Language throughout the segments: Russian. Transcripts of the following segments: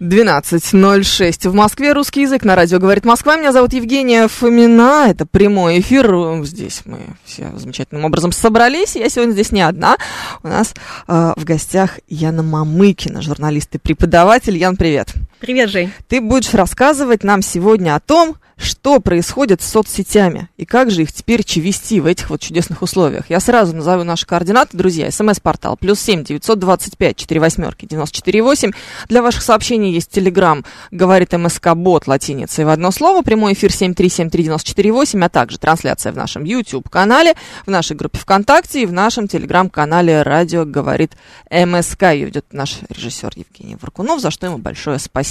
12.06. В Москве русский язык на радио говорит Москва. Меня зовут Евгения Фомина. Это прямой эфир. Здесь мы все замечательным образом собрались. Я сегодня здесь не одна. У нас э, в гостях Яна Мамыкина, журналист и преподаватель. Ян, привет. Привет, Жень. Ты будешь рассказывать нам сегодня о том, что происходит с соцсетями и как же их теперь вести в этих вот чудесных условиях. Я сразу назову наши координаты, друзья. СМС-портал плюс семь девятьсот двадцать пять четыре восьмерки девяносто четыре восемь. Для ваших сообщений есть телеграм, говорит МСК Бот латиницей в одно слово. Прямой эфир семь три семь три девяносто четыре восемь, а также трансляция в нашем YouTube канале, в нашей группе ВКонтакте и в нашем телеграм-канале Радио говорит МСК. Ее ведет наш режиссер Евгений Варкунов, за что ему большое спасибо.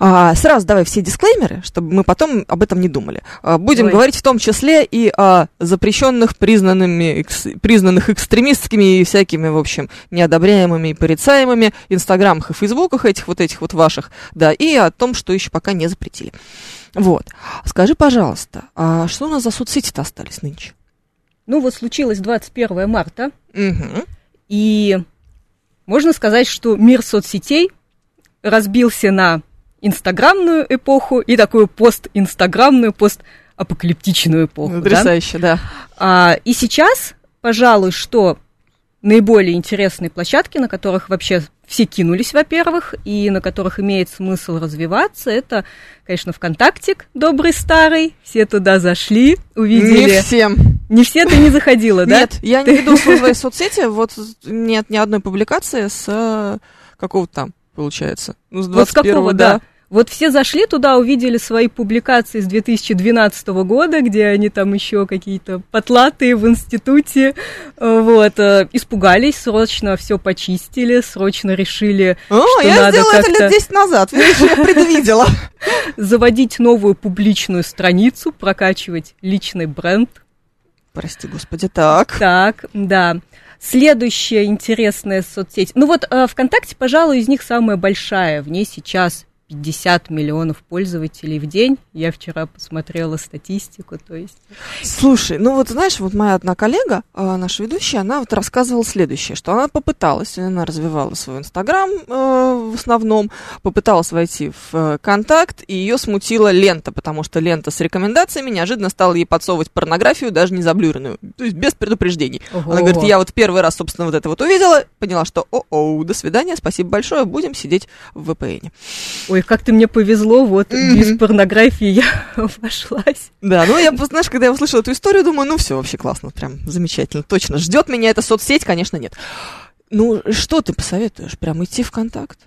А, сразу давай все дисклеймеры, чтобы мы потом об этом не думали. А, будем Давай. говорить в том числе и о запрещенных, признанными, экс- признанных экстремистскими и всякими, в общем, неодобряемыми и порицаемыми инстаграмах и фейсбуках этих вот этих вот ваших, да, и о том, что еще пока не запретили. Вот. Скажи, пожалуйста, а что у нас за соцсети-то остались нынче? Ну вот случилось 21 марта, Мгм. и можно сказать, что мир соцсетей разбился на инстаграмную эпоху и такую пост-инстаграмную, пост-апокалиптичную эпоху. да? Потрясающе, да. А, и сейчас, пожалуй, что наиболее интересные площадки, на которых вообще все кинулись, во-первых, и на которых имеет смысл развиваться, это, конечно, ВКонтактик, добрый старый, все туда зашли, увидели. Не всем. Не все ты не заходила, да? Нет, я не веду свои соцсети, вот нет ни одной публикации с э, какого там, получается, ну, с Вот с 21 какого, да. Вот все зашли туда, увидели свои публикации с 2012 года, где они там еще какие-то потлатые в институте, э, вот, э, испугались, срочно все почистили, срочно решили О, что я надо сделала это лет 10 назад, видишь, я предвидела. заводить новую публичную страницу, прокачивать личный бренд. Прости, господи, так. Так, да. Следующая интересная соцсеть. Ну вот э, ВКонтакте, пожалуй, из них самая большая. В ней сейчас 50 миллионов пользователей в день. Я вчера посмотрела статистику, то есть... Слушай, ну вот знаешь, вот моя одна коллега, а, наша ведущая, она вот рассказывала следующее, что она попыталась, она развивала свой инстаграм э, в основном, попыталась войти в э, контакт, и ее смутила лента, потому что лента с рекомендациями неожиданно стала ей подсовывать порнографию, даже не заблюренную, то есть без предупреждений. Она говорит, я вот первый раз, собственно, вот это вот увидела, поняла, что о-о, до свидания, спасибо большое, будем сидеть в VPN. Ой, как ты мне повезло, вот Мгм. без порнографии я обошлась. Да, ну я, знаешь, когда я услышала эту историю, думаю, ну все вообще классно, прям замечательно, точно. Ждет меня эта соцсеть, конечно, нет. Ну, что ты посоветуешь? Прям идти в контакт?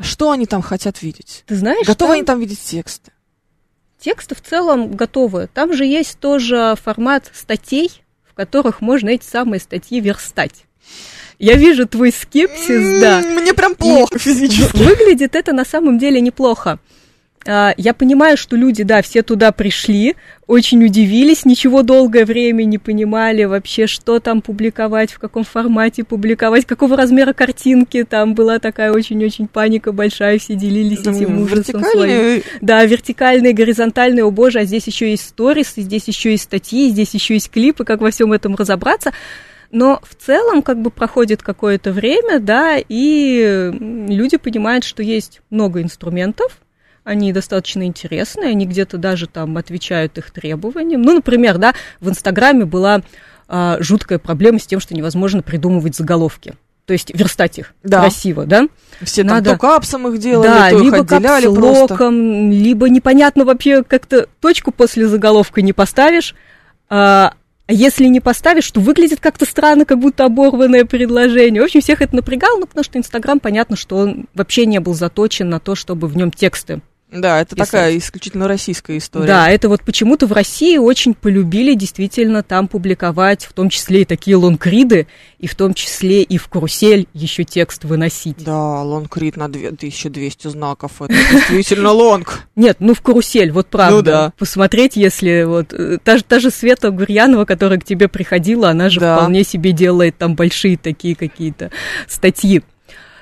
Что они там хотят видеть? Ты знаешь, Готовы там они там видеть тексты? тексты в целом готовы. Там же есть тоже формат статей, в которых можно эти самые статьи верстать. Я вижу твой скепсис, да. Мне прям плохо физически. Выглядит это на самом деле неплохо. А, Я понимаю, что люди, да, все туда пришли, очень удивились, ничего долгое время не понимали вообще, что там публиковать, в каком формате публиковать, какого размера картинки. Там была такая очень-очень паника большая, все делились этим ужасом своим. Да, вертикальные, горизонтальные, о боже, а здесь еще есть сторис, здесь еще есть статьи, здесь еще есть клипы, как во всем этом разобраться. Но в целом как бы проходит какое-то время, да, и люди понимают, что есть много инструментов, они достаточно интересные, они где-то даже там отвечают их требованиям. Ну, например, да, в Инстаграме была а, жуткая проблема с тем, что невозможно придумывать заголовки. То есть верстать их Да. красиво, да? Все там Надо- то капсом их делали, да, то их либо просто. капслоком, либо непонятно вообще как-то точку после заголовка не поставишь. А если не поставишь, то выглядит как-то странно, как будто оборванное предложение. В общем, всех это напрягало, ну, потому что Инстаграм, понятно, что он вообще не был заточен на то, чтобы в нем тексты Да, это писать. такая исключительно российская история. Да, это вот почему-то в России очень полюбили действительно там публиковать, в том числе и такие лонгриды, и в том числе и в карусель еще текст выносить. Да, лонгрид на 2200 знаков, это действительно long. Нет, ну в карусель, вот правда. Ну да. Посмотреть, если вот э, та, же- та же Света Гурьянова, которая к тебе приходила, она же Да. вполне себе делает там большие такие какие-то статьи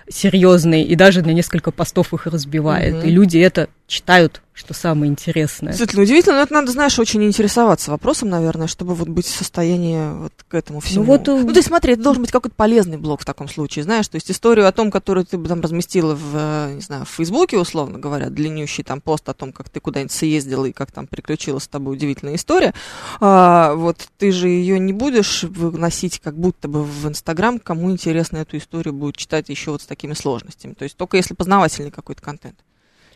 серьезные, и даже на несколько постов их разбивает. Мгм. И люди это читают, что самое интересное. Действительно удивительно, но это надо, знаешь, очень интересоваться вопросом, наверное, чтобы вот быть в состоянии вот к этому всему. вот, э, ну, то есть, смотри, это должен быть какой-то полезный блог в таком случае, знаешь, то есть историю о том, которую ты бы там разместила в, э, не знаю, в Фейсбуке, условно говоря, длиннющий там пост о том, как ты куда-нибудь съездила и как там приключилась с тобой удивительная история, а, вот ты же ее не будешь выносить как будто бы в Инстаграм, кому интересно эту историю будет читать еще вот с такими сложностями, то есть только если познавательный какой-то контент.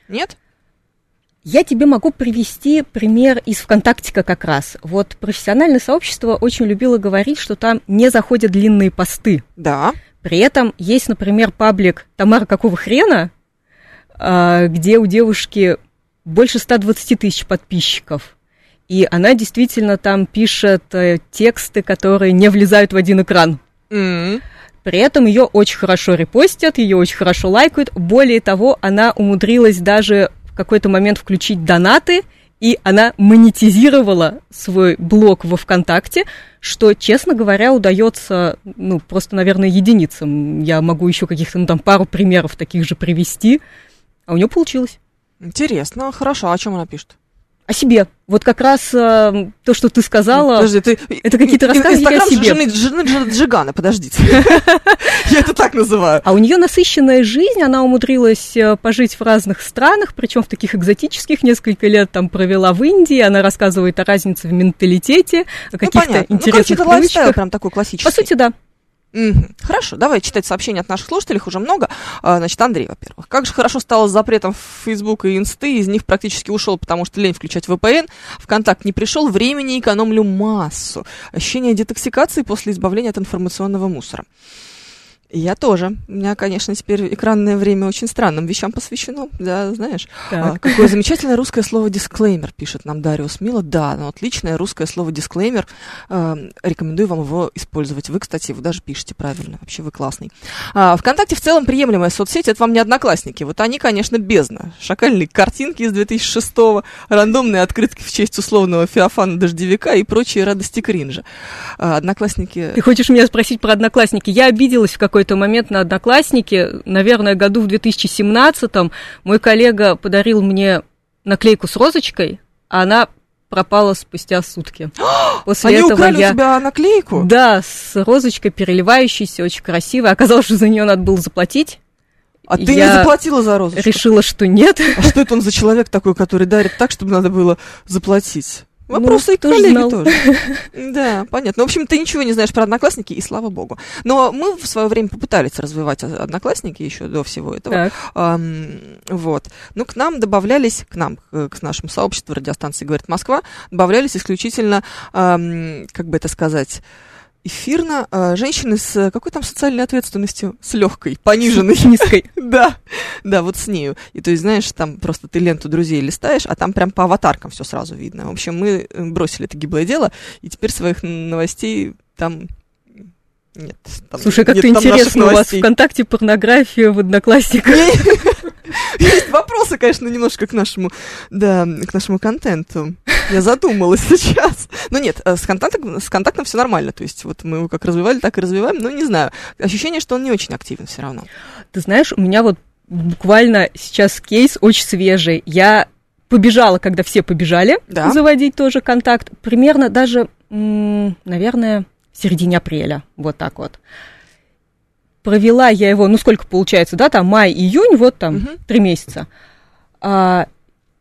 Нет? Я тебе могу привести пример из ВКонтактика как раз. Вот профессиональное сообщество очень любило говорить, что там не заходят длинные посты. Да. При этом есть, например, паблик «Тамара, какого хрена?», а, где у девушки больше 120 тысяч подписчиков. И она действительно там пишет э, тексты, которые не влезают в один экран. М. При этом ее очень хорошо репостят, ее очень хорошо лайкают. Более того, она умудрилась даже в какой-то момент включить донаты, и она монетизировала свой блог во ВКонтакте, что, честно говоря, удается, ну, просто, наверное, единицам. Я могу еще каких-то, ну, там, пару примеров таких же привести. А у нее получилось. Интересно, хорошо. А о чем она пишет? О себе. Вот как раз э, то, что ты сказала. Подожди, ты... это какие-то рассказы о себе? жены, жены Дж- Джигана, подождите. Я это так называю. А у нее насыщенная жизнь, она умудрилась э, пожить в разных странах, причем в таких экзотических, несколько лет там провела в Индии, она рассказывает о разнице в менталитете, о Ну, каких-то. Ну, интересных привычках. прям такой классический. По сути, да. Хорошо, давай читать сообщения от наших слушателей, их уже много. А, Значит, Андрей, во-первых. Как же хорошо стало с запретом Facebook и Инсты, из них практически ушел, потому что лень включать VPN, ВКонтакт не пришел, времени экономлю массу. Ощущение детоксикации после избавления от информационного мусора. Я тоже. У меня, конечно, теперь экранное время очень странным вещам посвящено, да, знаешь. Так. А, какое замечательное русское слово дисклеймер, пишет нам Дариус Мила. Да, ну отличное русское слово дисклеймер. Эм, рекомендую вам его использовать. Вы, кстати, вы даже пишете правильно. Вообще вы классный. А, ВКонтакте в целом приемлемая соцсеть. Это вам не одноклассники. Вот они, конечно, бездна. Шакальные картинки из 2006-го, рандомные открытки в честь условного Феофана Дождевика и прочие радости кринжа. А, одноклассники... Ты хочешь меня спросить про одноклассники? Я обиделась в какой-то момент на одноклассники. Наверное, году в 2017-м мой коллега подарил мне наклейку с розочкой, а она пропала спустя сутки. После Они этого украли я... у тебя наклейку? Да, с розочкой переливающейся, очень красивой. Оказалось, что за нее надо было заплатить. А ты не Я заплатила за розочку? Решила, что нет. А что это он за человек такой, который дарит так, чтобы надо было заплатить? Вопросы Ну, и к коллеге знал? тоже. Да, понятно. Ну, в общем, ты ничего не знаешь про одноклассники, и слава богу. Но мы в свое время попытались развивать одноклассники еще до всего этого. Так. Ам, вот. Ну, к нам добавлялись, к нам, к, нашему сообществу радиостанции «Говорит Москва», добавлялись исключительно, ам, как бы это сказать, эфирно а, женщины с какой там социальной ответственностью? С легкой, пониженной. Низкой. Да, да, вот с нею. И то есть, знаешь, там просто ты ленту друзей листаешь, а там прям по аватаркам все сразу видно. В общем, мы э, бросили это гиблое дело, и теперь своих новостей там нет. там Слушай, как-то интересно, у вас. ВКонтакте порнография в одноклассниках. Есть вопросы, конечно, немножко к нашему, да, к нашему контенту. Я задумалась сейчас. Но нет, э, с контактом, с контактом все нормально. То есть вот мы его как развивали, так и развиваем. Но не знаю. Ощущение, что он не очень активен все равно. Ты знаешь, у меня вот буквально сейчас кейс очень свежий. Я побежала, когда все побежали Да. заводить тоже контакт. Примерно даже, наверное, в середине апреля. Вот так вот. Провела я его, ну сколько получается, да, там май, июнь, вот там Мгм. три месяца. А,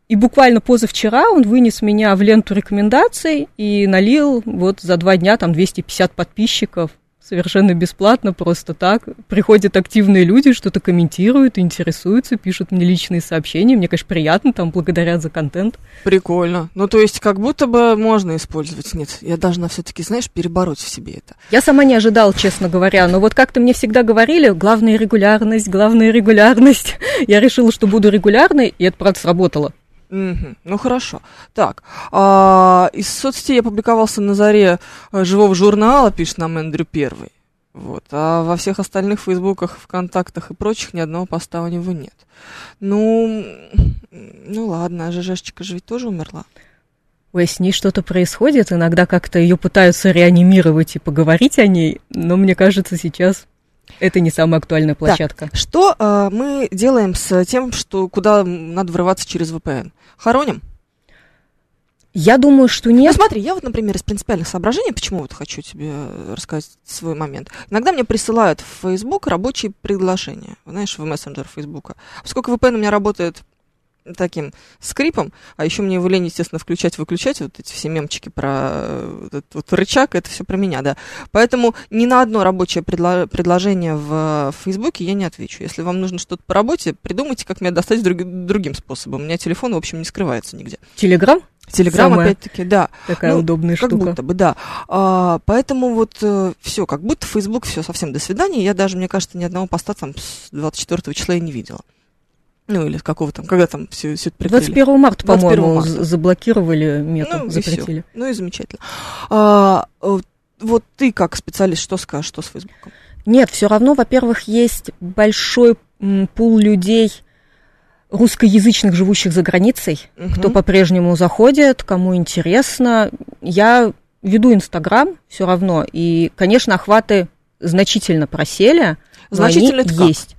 и буквально позавчера он вынес меня в ленту рекомендаций и налил вот за два дня там 250 подписчиков совершенно бесплатно, просто так. Приходят активные люди, что-то комментируют, интересуются, пишут мне личные сообщения. Мне, конечно, приятно, там, благодарят за контент. Прикольно. Ну, то есть, как будто бы можно использовать. Нет, я должна все-таки, знаешь, перебороть в себе это. Я сама не ожидала, честно говоря, но вот как-то мне всегда говорили, главная регулярность, главная регулярность. Я решила, что буду регулярной, и это, правда, сработало. Мгм. Ну хорошо. Так, а, из соцсетей опубликовался на заре э, живого журнала, пишет нам Эндрю Первый. Вот. А во всех остальных фейсбуках, ВКонтактах и прочих ни одного поста у него нет. Ну, ну ладно, а ЖЖшечка же ведь тоже умерла. Ой, с ней что-то происходит, иногда как-то ее пытаются реанимировать и поговорить о ней, но мне кажется, сейчас это не самая актуальная площадка. Что э, мы делаем с тем, что куда надо врываться через VPN? Хороним? Я думаю, что Ну нет. смотри, я вот, например, из принципиальных соображений, почему вот хочу тебе э, рассказать свой момент. Иногда мне присылают в Facebook рабочие приглашения, знаешь, в мессенджер Фейсбука. Поскольку VPN у меня работает таким скрипом, а еще мне его лень, естественно, включать-выключать, вот эти все мемчики про э, этот вот рычаг, это все про меня, да. Поэтому ни на одно рабочее предло- предложение в Фейсбуке я не отвечу. Если вам нужно что-то по работе, придумайте, как меня достать друг- другим способом. У меня телефон, в общем, не скрывается нигде. Телеграм Телеграм, Самое опять-таки, да. такая Ну, удобная Как штука. будто бы, да. А, поэтому вот все, как будто Facebook все совсем до свидания. Я даже, мне кажется, ни одного поста там с 24 числа я не видела. Ну, или с какого там, когда там все, все это прикрыли. 21 марта, 21 по-моему, заблокировали мету, Ну, и запретили. Ну и замечательно. А, вот ты как специалист, что скажешь, что с Фейсбуком? Нет, все равно, во-первых, есть большой пул людей русскоязычных, живущих за границей, кто по-прежнему заходит, кому интересно. Я веду Инстаграм все равно, и, конечно, охваты значительно просели, но Значительно они это как? есть.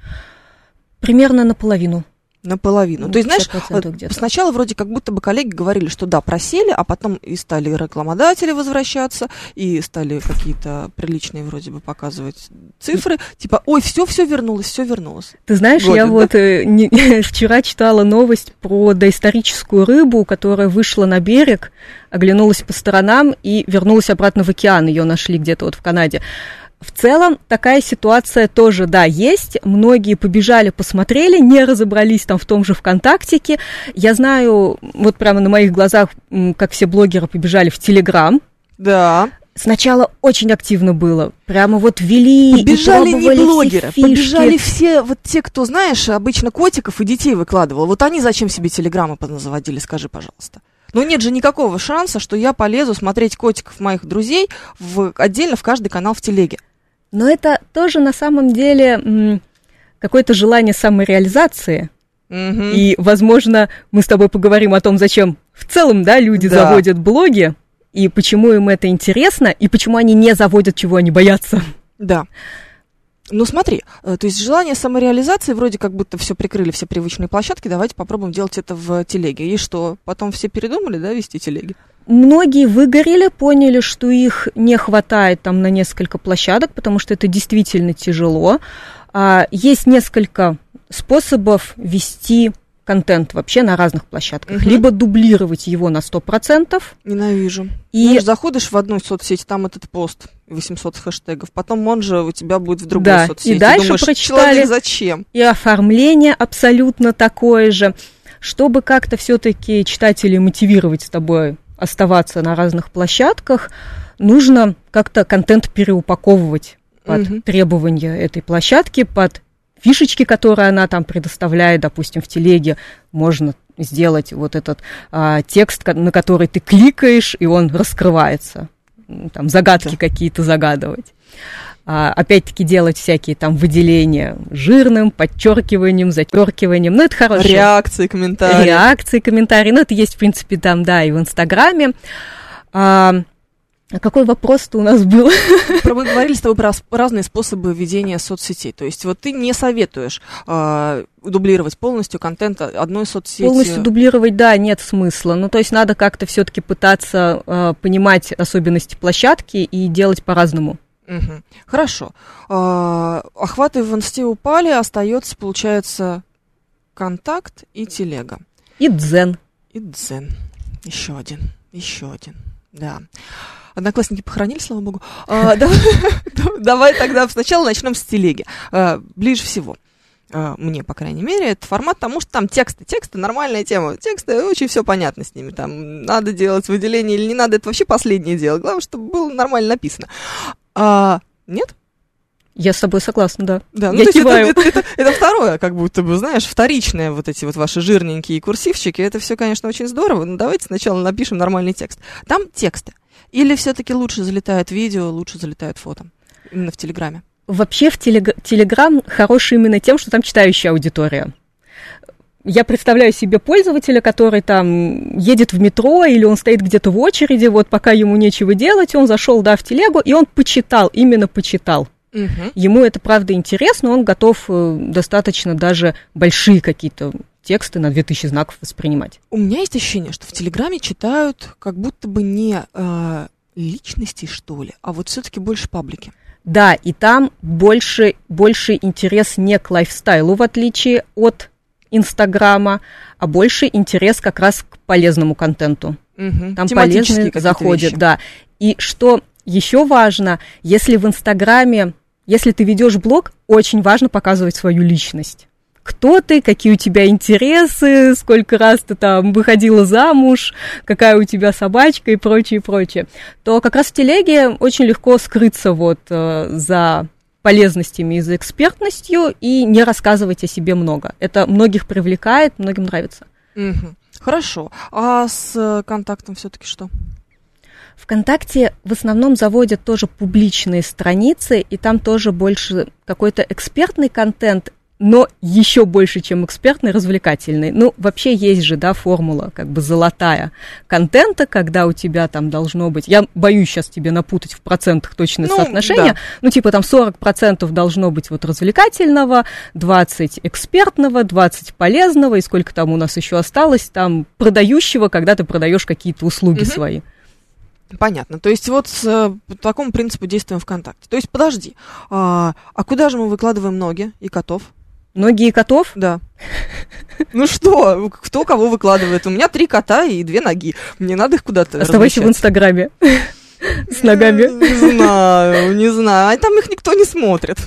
Примерно наполовину. Наполовину. Ну, То есть, знаешь, 50% вот где-то. сначала вроде как будто бы коллеги говорили, что да, просели, а потом и стали рекламодатели возвращаться, и стали какие-то приличные вроде бы показывать цифры. Типа, ой, все, все вернулось, все вернулось. Ты знаешь, я Годен, вот э, не- вчера читала новость про доисторическую рыбу, которая вышла на берег, оглянулась по сторонам и вернулась обратно в океан. Ее нашли где-то вот в Канаде. В целом такая ситуация тоже, да, есть. Многие побежали, посмотрели, не разобрались там в том же ВКонтактике. Я знаю, вот прямо на моих глазах, как все блогеры побежали в Телеграм. Да. Сначала очень активно было. Прямо вот вели и Побежали не пробовали все блогеры, фишки. побежали все вот те, кто, знаешь, обычно котиков и детей выкладывал. Вот они зачем себе телеграммы заводили, скажи, пожалуйста. Ну нет же никакого шанса, что я полезу смотреть котиков моих друзей в, отдельно в каждый канал в телеге. Но это тоже на самом деле какое-то желание самореализации. Мгм. И, возможно, мы с тобой поговорим о том, зачем в целом, да, люди Да. заводят блоги, и почему им это интересно, и почему они не заводят, чего они боятся. Да. Ну смотри, э, то есть желание самореализации, вроде как будто все прикрыли, все привычные площадки, давайте попробуем делать это в телеге. И что, потом все передумали, да, вести телеги? Многие выгорели, поняли, что их не хватает там на несколько площадок, потому что это действительно тяжело. А, есть несколько способов вести контент вообще на разных площадках. Мгм. Либо дублировать его на 100%, Ненавижу. и Знаешь, заходишь в одну соцсеть, там этот пост, 800 хэштегов, потом он же у тебя будет в другой Да, и соцсети. дальше Думаешь, прочитали. зачем? и оформление абсолютно такое же. Чтобы как-то все-таки читателей мотивировать с тобой оставаться на разных площадках, нужно как-то контент переупаковывать под Мгм. требования этой площадки, под фишечки, которые она там предоставляет, допустим, в телеге можно сделать вот этот а, текст, на который ты кликаешь, и он раскрывается. М, Там загадки Да. какие-то загадывать. А, опять-таки делать всякие там выделения жирным, подчеркиванием, зачеркиванием. Ну, это хорошо. Реакции, комментарии. Реакции, комментарии. Ну, это есть, в принципе, там, да, и в Инстаграме. А, а какой вопрос-то у нас был? Про- Мы говорили с тобой про разные способы ведения соцсетей. То есть вот ты не советуешь а, дублировать полностью контент одной соцсети. Полностью дублировать, да, нет смысла. Ну, то есть надо как-то все-таки пытаться а, понимать особенности площадки и делать по-разному. Мгм. Хорошо. А, охваты в инсте упали, остается, получается, контакт и телега. И дзен. И дзен. Еще один. Еще один. Да. Одноклассники похоронили, слава богу. А, давай, давай тогда сначала начнем с телеги. А, ближе всего а, мне, по крайней мере, это формат, потому что там тексты, тексты, нормальная тема, тексты, очень все понятно с ними, там, надо делать выделение или не надо, это вообще последнее дело, главное, чтобы было нормально написано. А, нет? Я с тобой согласна, да. Да, ну, Я то киваю. Это, это, это, это второе, как будто бы, знаешь, вторичное, вот эти вот ваши жирненькие курсивчики, это все, конечно, очень здорово, но давайте сначала напишем нормальный текст. Там тексты. Или все-таки лучше залетает видео, лучше залетает фото? Именно в Телеграме. Вообще в телег- Телеграм хороший именно тем, что там читающая аудитория. Я представляю себе пользователя, который там едет в метро или он стоит где-то в очереди, вот пока ему нечего делать, он зашел, да, в телегу, и он почитал, именно почитал. Мгм. Ему это правда интересно, он готов э, достаточно даже большие какие-то тексты на 2000 знаков воспринимать. У меня есть ощущение, что в Телеграме читают как будто бы не э, личности, что ли, а вот все-таки больше паблики. Да, и там больше, больше интерес не к лайфстайлу, в отличие от Инстаграма, а больше интерес как раз к полезному контенту. Мгм. Там полезные заходят, вещи. да. И что еще важно, если в Инстаграме, если ты ведешь блог, очень важно показывать свою личность. Кто ты, какие у тебя интересы, сколько раз ты там выходила замуж, какая у тебя собачка и прочее, прочее. То как раз в телеге очень легко скрыться вот э, за полезностями и за экспертностью и не рассказывать о себе много. Это многих привлекает, многим нравится. Мгм. Хорошо. А с контактом все-таки что? ВКонтакте в основном заводят тоже публичные страницы, и там тоже больше какой-то экспертный контент, но еще больше, чем экспертный, развлекательный. Ну, вообще есть же, да, формула, как бы золотая контента, когда у тебя там должно быть, я боюсь сейчас тебе напутать в процентах точное Ну, соотношение, да. ну, типа там 40% должно быть вот развлекательного, 20 экспертного, 20 полезного, и сколько там у нас еще осталось, там продающего, когда ты продаешь какие-то услуги Мгм. свои. Понятно. То есть вот с, э, по такому принципу действуем ВКонтакте. То есть подожди, а, а куда же мы выкладываем ноги и котов? Ноги и котов? Да. Ну что, кто кого выкладывает? У меня три кота и две ноги. Мне надо их куда-то Оставайся в. Инстаграме с ногами. Не знаю, не знаю. А там их никто не смотрит.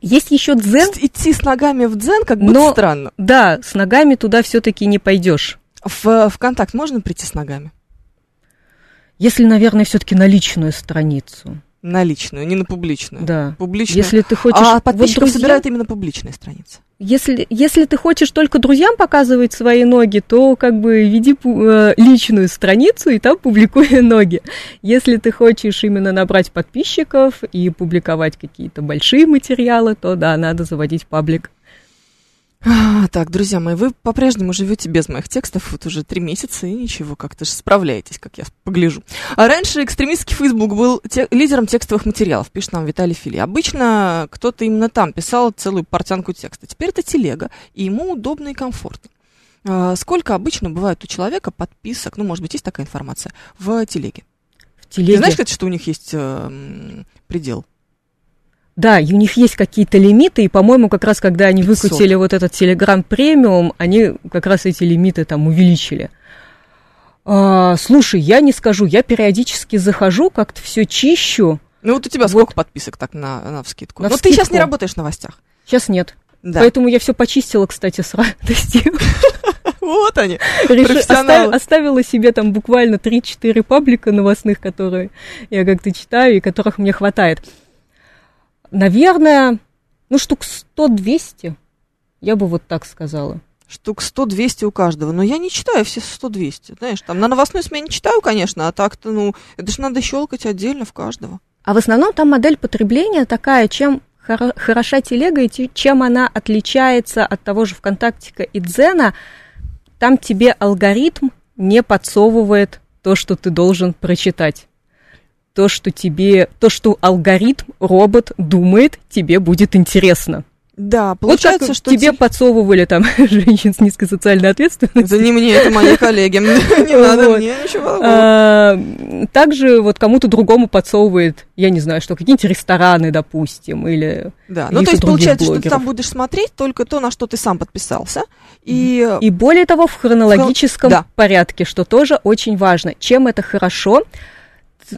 Есть еще дзен. Идти с ногами в дзен как будто Но- странно. Да, с ногами туда все-таки не пойдешь. В ВКонтакт можно прийти с ногами? Если, наверное, все-таки на личную страницу. На личную, не на публичную. Да. Публичную. Если ты хочешь... а вот подписчиков друзья- собирают именно публичные страницы. Если, если ты хочешь только друзьям показывать свои ноги, то как бы веди э, личную страницу и там публикуй ноги. Если ты хочешь именно набрать подписчиков и публиковать какие-то большие материалы, то да, надо заводить паблик. А, так, друзья мои, вы по-прежнему живете без моих текстов вот уже три месяца и ничего, как-то же справляетесь, как я погляжу. А раньше экстремистский Facebook был те- лидером текстовых материалов, пишет нам Виталий Фили. Обычно кто-то именно там писал целую портянку текста. Теперь это телега, и ему удобно и комфортно. А, сколько обычно бывает у человека подписок, ну, может быть, есть такая информация, в телеге? В Ты телеге. знаешь, кстати, что у них есть э, предел? Да, и у них есть какие-то лимиты, и, по-моему, как раз когда они 500. выкрутили вот этот Telegram премиум, они как раз эти лимиты там увеличили. А, слушай, я не скажу, я периодически захожу, как-то все чищу. Ну, вот у тебя Вот. сколько подписок так на, на вскидку? На Но ты сейчас вскидку. не работаешь в новостях. Сейчас нет. Да. Поэтому я все почистила, кстати, с радостью. Вот они. Профессионалы. оставила себе там буквально 3-4 паблика новостных, которые я как-то читаю и которых мне хватает. Наверное, ну, штук 100-200, я бы вот так сказала. Штук 100-200 у каждого. Но я не читаю все 100-200. Знаешь, там на новостной смене читаю, конечно, а так-то, ну, это же надо щелкать отдельно в каждого. А в основном там модель потребления такая, чем хоро- хороша телега и те- чем она отличается от того же ВКонтактика и Дзена, там тебе алгоритм не подсовывает то, что ты должен прочитать. То, что тебе, то, что алгоритм, робот думает, тебе будет интересно. Да, Вот получается, как что... тебе те- подсовывали там женщин с низкой социальной ответственностью. Это не мне, это мои коллеги. Не надо Вот. мне ничего. А, Также вот кому-то другому подсовывает, я не знаю, что, какие-нибудь рестораны, допустим, или... Да, ну то есть получается, что ты там будешь смотреть только то, на что ты сам подписался. И И более того, в хронологическом Да. порядке, что тоже очень важно. Чем это хорошо?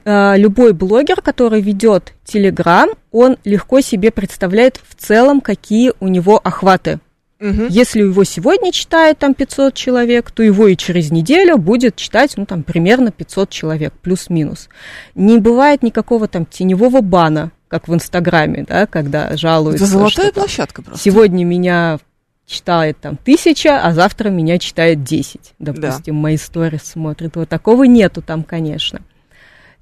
А, любой блогер, который ведет Телеграм, он легко себе представляет в целом, какие у него охваты. Мгм. Если его сегодня читает там 500 человек, то его и через неделю будет читать, ну, там, примерно 500 человек, плюс-минус. Не бывает никакого там теневого бана, как в Инстаграме, да, когда жалуются, Это золотая что площадка просто. сегодня меня читает там тысяча, а завтра меня читает 10, допустим, мои сторис смотрит. Вот такого нету там, конечно.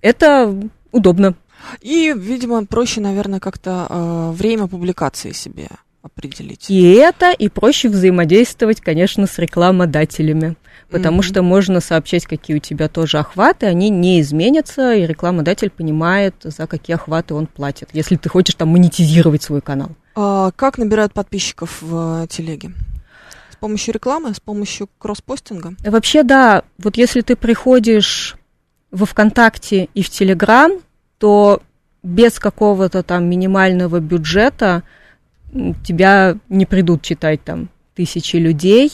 Это удобно. И, видимо, проще, наверное, как-то э, время публикации себе определить. И это, и проще взаимодействовать, конечно, с рекламодателями. Потому Мгм. что можно сообщать, какие у тебя тоже охваты, они не изменятся, и рекламодатель понимает, за какие охваты он платит, если ты хочешь там монетизировать свой канал. А как набирают подписчиков в э, телеге? С помощью рекламы, с помощью кросспостинга? Вообще, да, вот если ты приходишь во ВКонтакте и в Телеграм, то без какого-то там минимального бюджета тебя не придут читать там тысячи людей.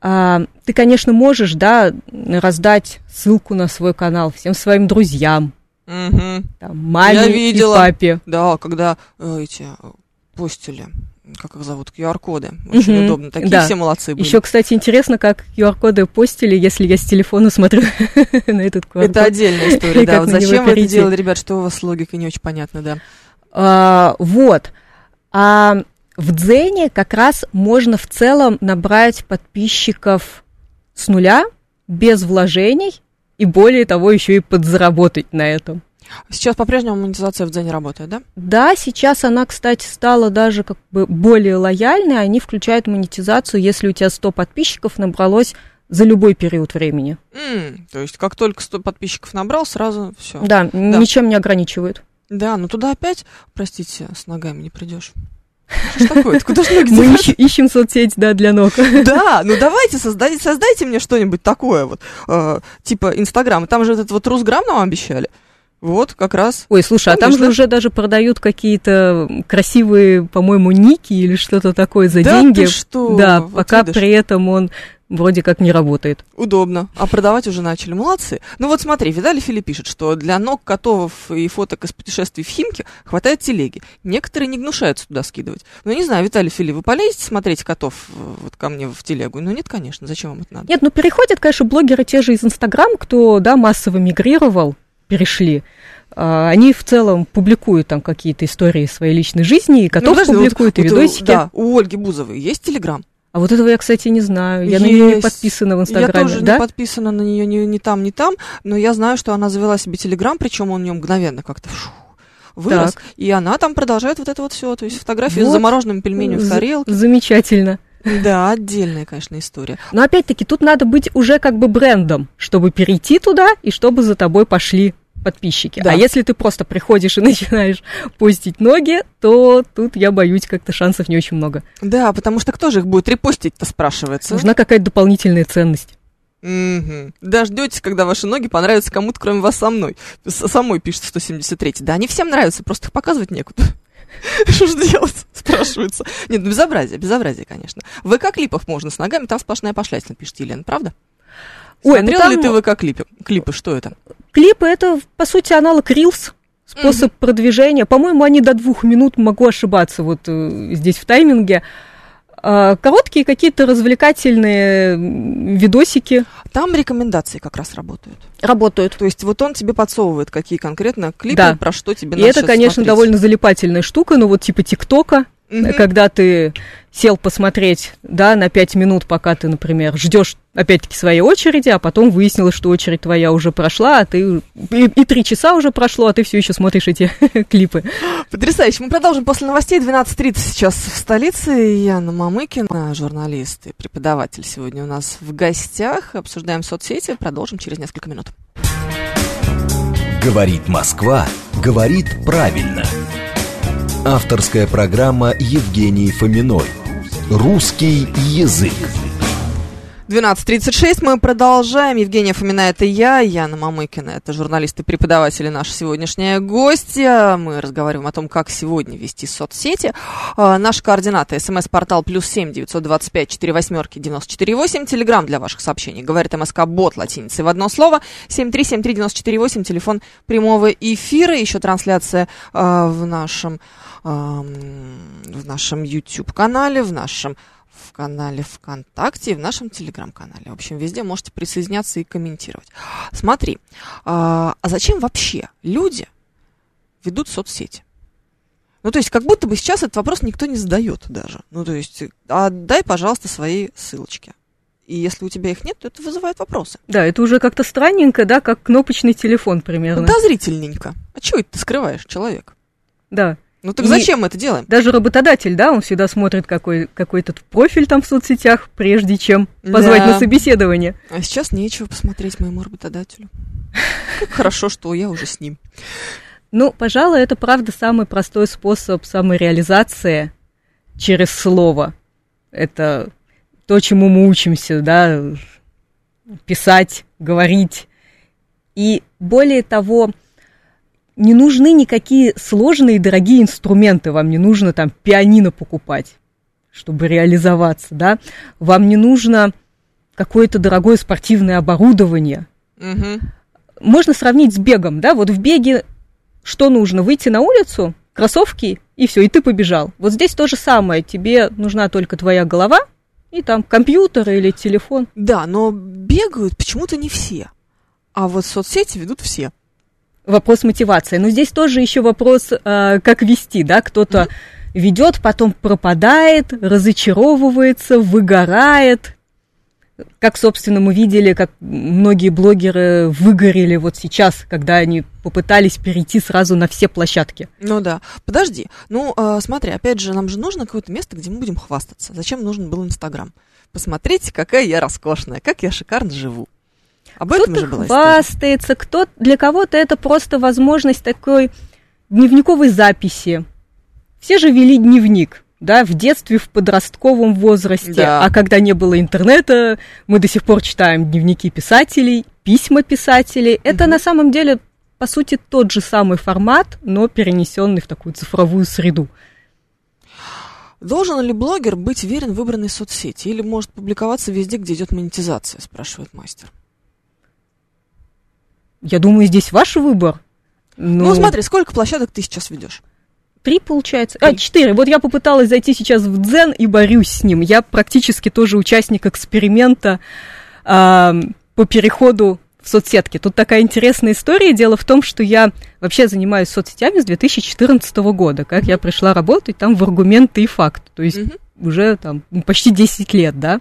А, ты, конечно, можешь, да, раздать ссылку на свой канал всем своим друзьям, Мгм. там, маме Я и видела. папе. Да, когда э, эти э, постили, как их зовут, QR-коды. Очень Мгм, удобно. Такие да. все молодцы были. Еще, кстати, интересно, как QR-коды постили, если я с телефона смотрю на этот QR-код. Это отдельная история, да. Вот зачем вы это делали, ребят, что у вас с логикой не очень понятно, да. А, вот. А в Дзене как раз можно в целом набрать подписчиков с нуля, без вложений, и более того, еще и подзаработать на этом. Сейчас по-прежнему монетизация в Дзене работает, да? Да, сейчас она, кстати, стала даже как бы более лояльной. Они включают монетизацию, если у тебя 100 подписчиков набралось за любой период времени. М, то есть, как только 100 подписчиков набрал, сразу все. Да, ничем не ограничивают. Да, ну туда опять, простите, с ногами не придешь. Что ж такое? Куда ж ноги Мы ищем, ищем соцсеть, да, для ног. Да, ну давайте создайте, создайте мне что-нибудь такое вот, э, типа Инстаграм. Там же этот вот Русграм нам обещали. Вот, как раз. Ой, слушай, а там Помнишь, же да? уже даже продают какие-то красивые, по-моему, ники или что-то такое за да деньги. ты что? Да, Вот пока видишь, при этом он вроде как не работает. Удобно. А продавать уже начали. Молодцы. Ну вот смотри, Видали Филипп пишет, что для ног котов и фоток из путешествий в Химки хватает телеги. Некоторые не гнушаются туда скидывать. Ну, не знаю, Виталий Филипп, вы полезете смотреть котов э, вот ко мне в телегу? Ну, нет, конечно. Зачем вам это надо? Нет, ну переходят, конечно, блогеры те же из Инстаграм, кто, да, массово мигрировал, перешли. А, Они в целом публикуют там какие-то истории своей личной жизни, и котов Ну, подожди, публикуют, и вот у- видосики. Да, у Ольги Бузовой есть телеграм? А вот этого я, кстати, не знаю. Я на нее не Есть. подписана в Я Инстаграме, тоже да? не подписана на нее ни, ни там, ни там, но я знаю, что она завела себе телеграм, причем он у нее мгновенно как-то вырос, Так. и она там продолжает вот это вот все, то есть фотографии с Вот. замороженным пельменем в тарелке. Замечательно. Да, отдельная, конечно, история. Но опять-таки тут надо быть уже как бы брендом, чтобы перейти туда и чтобы за тобой пошли подписчики. Да. А если ты просто приходишь и начинаешь постить ноги, то тут я боюсь, как-то шансов не очень много. Да, потому что кто же их будет репостить-то, спрашивается. Нужна какая-то дополнительная ценность. Мгм. Дождетесь, когда ваши ноги понравятся кому-то, кроме вас со мной. С- самой пишет 173 Да, они всем нравятся, просто их показывать некуда. Что же делать, спрашивается. Нет, ну безобразие, безобразие, конечно. В ВК-клипах можно с ногами, там сплошная пошлятина, пишет Елена, правда? Ой, ну Смотрела там- ли ты ВК-клипы? Клипы, что это? Клипы это, по сути, аналог Reels, способ продвижения. По-моему, они до двух минут, могу ошибаться вот э, здесь в тайминге. А, Короткие какие-то развлекательные видосики Там рекомендации как раз работают. работают. То есть вот он тебе подсовывает, какие конкретно клипы, Да. про что тебе И надо это, щас конечно, смотреть. довольно залипательная штука, ну вот типа ТикТока, Мгм. когда ты сел посмотреть, да, на пять минут, пока ты, например, ждешь опять-таки своей очереди, а потом выяснилось, что очередь твоя уже прошла, а ты и, и три часа уже прошло, а ты все еще смотришь эти клипы. Потрясающе. Мы продолжим после новостей. 12.30 сейчас в столице. Яна Мамыкина, журналист и преподаватель, сегодня у нас в гостях. Обсуждаем соцсети. Продолжим через несколько минут. Говорит Москва, говорит правильно. Авторская программа Евгении Фоминой. Русский язык. 12.36 мы продолжаем. Евгения Фомина, это я, Яна Мамыкина, это журналисты и преподаватели, наши сегодняшние гости. Мы разговариваем о том, как сегодня вести соцсети. А, наши координаты. СМС-портал плюс семь девятьсот двадцать пять четыре восьмерки девяносто четыре восемь. Телеграмм для ваших сообщений. Говорит МСК Бот латиницей в одно слово. Семь три семь три девяносто четыре восемь. Телефон прямого эфира. Еще трансляция э, в нашем в нашем YouTube-канале, в нашем в канале ВКонтакте и в нашем Телеграм-канале. В общем, везде можете присоединяться и комментировать. Смотри, а, а зачем вообще люди ведут соцсети? Ну, то есть, как будто бы сейчас этот вопрос никто не задает даже. Ну, то есть, отдай, пожалуйста, свои ссылочки. И если у тебя их нет, то это вызывает вопросы. Да, это уже как-то странненько, да, как кнопочный телефон примерно. Подозрительненько. А чего это ты скрываешь, человек? Да. Ну так и зачем мы это делаем? Даже работодатель, да, он всегда смотрит какой, какой-то профиль там в соцсетях, прежде чем позвать да. на собеседование. А сейчас нечего посмотреть моему работодателю. Как хорошо, что я уже с ним. Ну, пожалуй, это правда самый простой способ самореализации через слово. Это то, чему мы учимся, да, писать, говорить. И более того, не нужны никакие сложные дорогие инструменты, вам не нужно там пианино покупать, чтобы реализоваться, да, вам не нужно какое-то дорогое спортивное оборудование. Угу. Можно сравнить с бегом, да, вот в беге что нужно? Выйти на улицу, кроссовки, и все, и ты побежал. Вот здесь то же самое, тебе нужна только твоя голова, и там компьютер или телефон. Да, но бегают почему-то не все. А вот соцсети ведут все вопрос мотивации. Но здесь тоже еще вопрос, э, как вести, да, кто-то ведет, потом пропадает, разочаровывается, выгорает. Как, собственно, мы видели, как многие блогеры выгорели вот сейчас, когда они попытались перейти сразу на все площадки. Ну да. Подожди. Ну, э, смотри, опять же, нам же нужно какое-то место, где мы будем хвастаться. Зачем нужен был Инстаграм? Посмотрите, какая я роскошная, как я шикарно живу. Об этом же была хвастается, кто для кого-то это просто возможность такой дневниковой записи. Все же вели дневник, да, в детстве, в подростковом возрасте. Да. А когда не было интернета, мы до сих пор читаем дневники писателей, письма писателей. Это угу. на самом деле, по сути, тот же самый формат, но перенесенный в такую цифровую среду. Должен ли блогер быть верен выбранной соцсети или может публиковаться везде, где идет монетизация, спрашивает мастер. Я думаю, здесь ваш выбор. Но... Ну, смотри, сколько площадок ты сейчас ведешь? Три, получается. А, четыре. Вот я попыталась зайти сейчас в Дзен и борюсь с ним. Я практически тоже участник эксперимента э, по переходу в соцсетки. Тут такая интересная история. Дело в том, что я вообще занимаюсь соцсетями с 2014 года. Как я пришла работать там в аргументы и факт. То есть угу. уже там почти 10 лет, да.